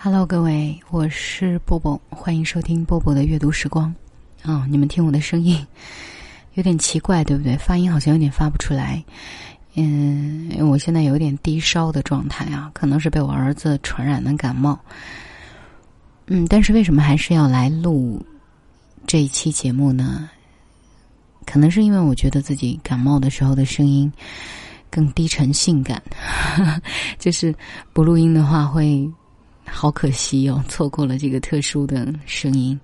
Hello，各位，我是波波，欢迎收听波波的阅读时光。哦，你们听我的声音有点奇怪，对不对？发音好像有点发不出来。嗯，我现在有点低烧的状态啊，可能是被我儿子传染的感冒。嗯，但是为什么还是要来录这一期节目呢？可能是因为我觉得自己感冒的时候的声音更低沉性感，就是不录音的话会。好可惜哦，错过了这个特殊的声音。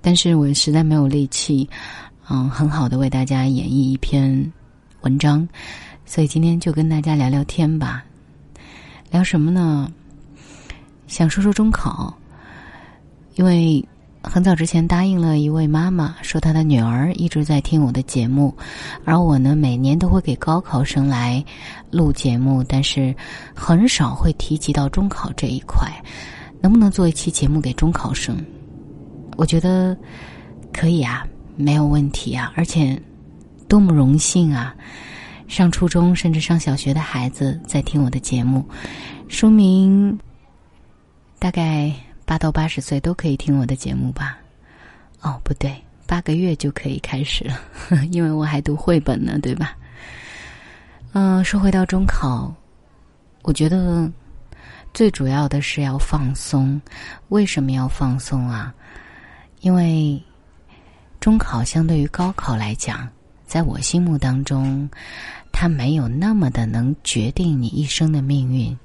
但是我实在没有力气，嗯，很好的为大家演绎一篇文章，所以今天就跟大家聊聊天吧。聊什么呢？想说说中考，因为。很早之前答应了一位妈妈，说她的女儿一直在听我的节目，而我呢每年都会给高考生来录节目，但是很少会提及到中考这一块。能不能做一期节目给中考生？我觉得可以啊，没有问题啊，而且多么荣幸啊！上初中甚至上小学的孩子在听我的节目，说明大概。八到八十岁都可以听我的节目吧？哦，不对，八个月就可以开始了，因为我还读绘本呢，对吧？嗯，说回到中考，我觉得最主要的是要放松。为什么要放松啊？因为中考相对于高考来讲，在我心目当中，它没有那么的能决定你一生的命运。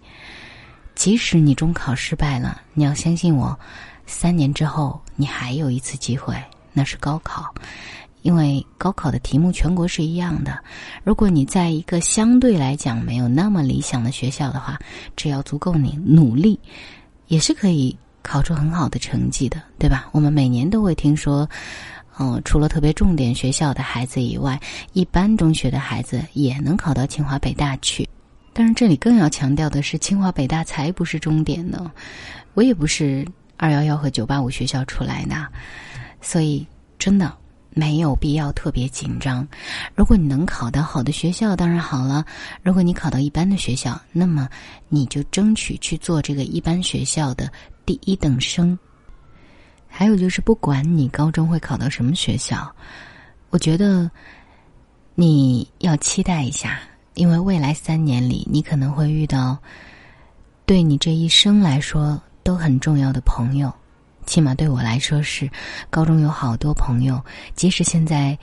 即使你中考失败了，你要相信我，三年之后你还有一次机会，那是高考，因为高考的题目全国是一样的。如果你在一个相对来讲没有那么理想的学校的话，只要足够你努力，也是可以考出很好的成绩的，对吧？我们每年都会听说，嗯，除了特别重点学校的孩子以外，一般中学的孩子也能考到清华北大去。当然，这里更要强调的是，清华北大才不是终点呢。我也不是二幺幺和九八五学校出来的，所以真的没有必要特别紧张。如果你能考到好的学校，当然好了；如果你考到一般的学校，那么你就争取去做这个一般学校的第一等生。还有就是，不管你高中会考到什么学校，我觉得你要期待一下。因为未来三年里，你可能会遇到对你这一生来说都很重要的朋友，起码对我来说是。高中有好多朋友，即使现在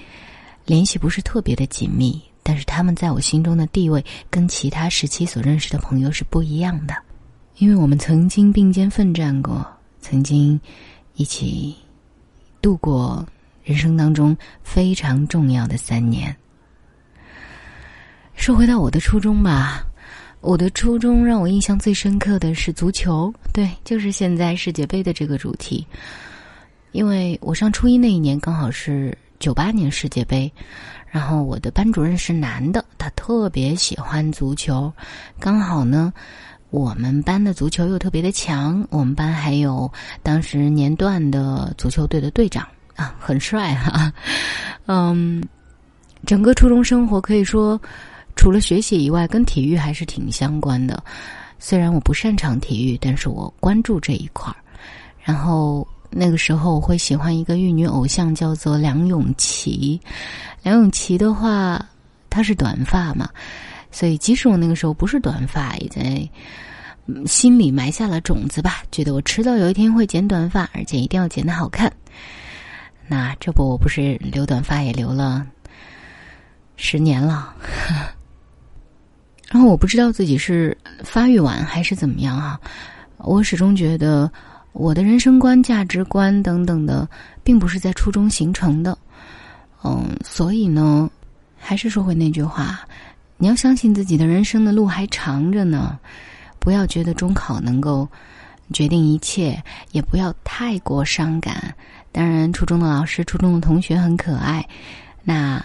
联系不是特别的紧密，但是他们在我心中的地位跟其他时期所认识的朋友是不一样的，因为我们曾经并肩奋战过，曾经一起度过人生当中非常重要的三年。说回到我的初中吧，我的初中让我印象最深刻的是足球，对，就是现在世界杯的这个主题。因为我上初一那一年刚好是九八年世界杯，然后我的班主任是男的，他特别喜欢足球，刚好呢，我们班的足球又特别的强，我们班还有当时年段的足球队的队长啊，很帅哈，嗯，整个初中生活可以说。除了学习以外，跟体育还是挺相关的。虽然我不擅长体育，但是我关注这一块儿。然后那个时候我会喜欢一个玉女偶像，叫做梁咏琪。梁咏琪的话，她是短发嘛，所以即使我那个时候不是短发，也在心里埋下了种子吧，觉得我迟早有一天会剪短发，而且一定要剪得好看。那这不，我不是留短发也留了十年了。然后我不知道自己是发育晚还是怎么样啊，我始终觉得我的人生观、价值观等等的，并不是在初中形成的。嗯，所以呢，还是说回那句话，你要相信自己的人生的路还长着呢，不要觉得中考能够决定一切，也不要太过伤感。当然，初中的老师、初中的同学很可爱，那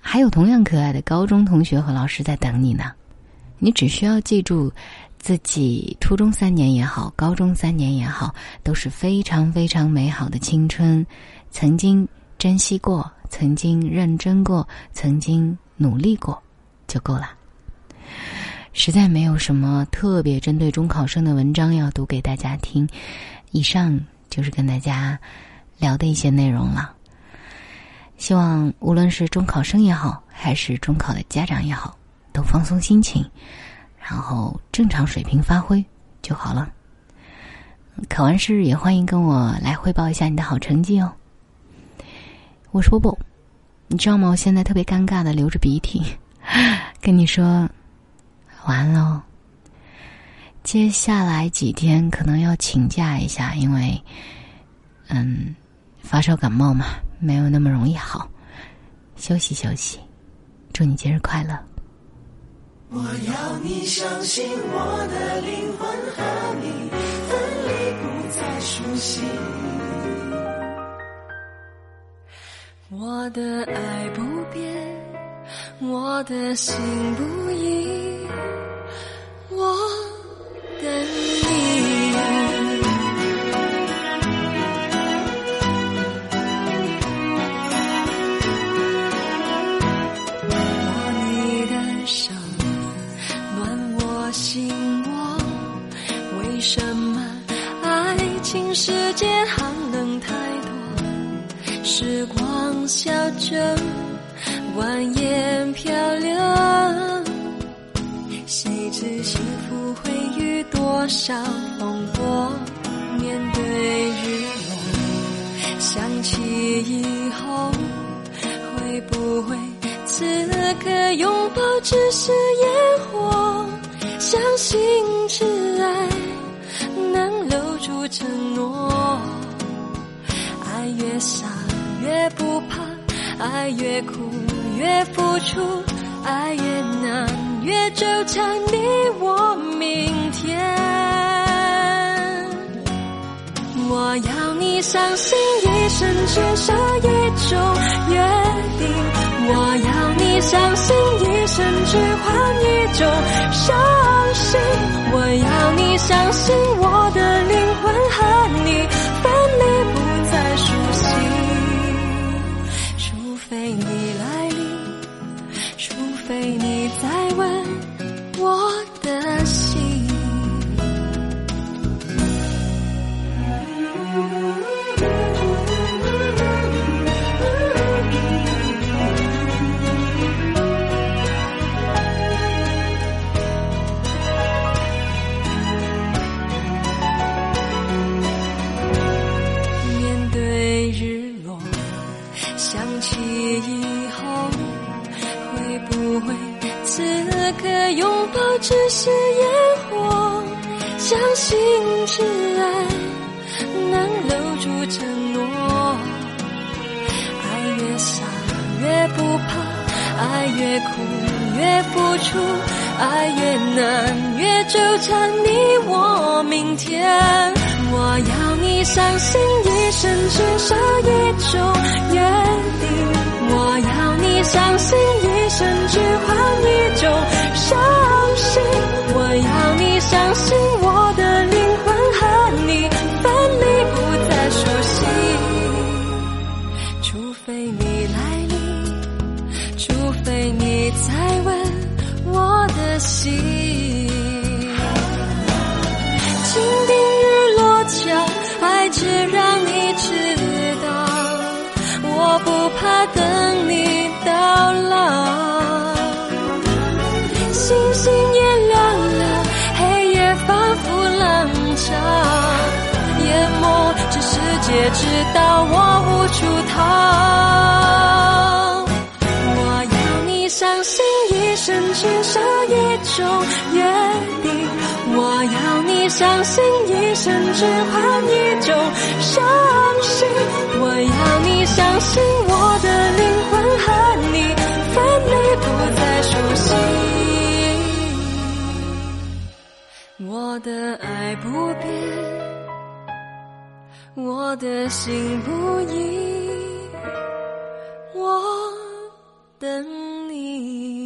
还有同样可爱的高中同学和老师在等你呢。你只需要记住，自己初中三年也好，高中三年也好，都是非常非常美好的青春，曾经珍惜过，曾经认真过，曾经努力过，就够了。实在没有什么特别针对中考生的文章要读给大家听。以上就是跟大家聊的一些内容了。希望无论是中考生也好，还是中考的家长也好，都放松心情，然后正常水平发挥就好了。考完试也欢迎跟我来汇报一下你的好成绩哦。我是波波，你知道吗？我现在特别尴尬的流着鼻涕，跟你说晚安喽。接下来几天可能要请假一下，因为嗯发烧感冒嘛，没有那么容易好，休息休息。祝你节日快乐。我要你相信我的灵魂和你分离不再熟悉，我的爱不变，我的心不移，为什么爱情世界寒冷太多？时光笑着，蜿蜒漂流，谁知幸福会遇多少风波？面对日落，想起以后，会不会此刻拥抱只是烟火？相信挚爱住承诺，爱越傻。越不怕，爱越苦越付出，爱越难越纠缠你我明天。我要你相信一生只是一种约定，我要你相信一生只换一种伤心，我要你相信我的灵魂和你想起以后会不会此刻拥抱只是烟火，相信挚爱能留住承诺。爱越傻越不怕，爱越苦越付出，爱越难越纠缠你我明天。我要你相信一生只是一种约定，我要你相信一生只换一种。只让你知道，我不怕等你到老。星星也亮了，黑夜仿佛冷场，淹没这世界，直到我无处逃。我要你相信，一生只少一种约定，我要你。相信一生只换一种伤心，我要你相信我的灵魂和你分离不再熟悉，我的爱不变。我的心不移，我等你。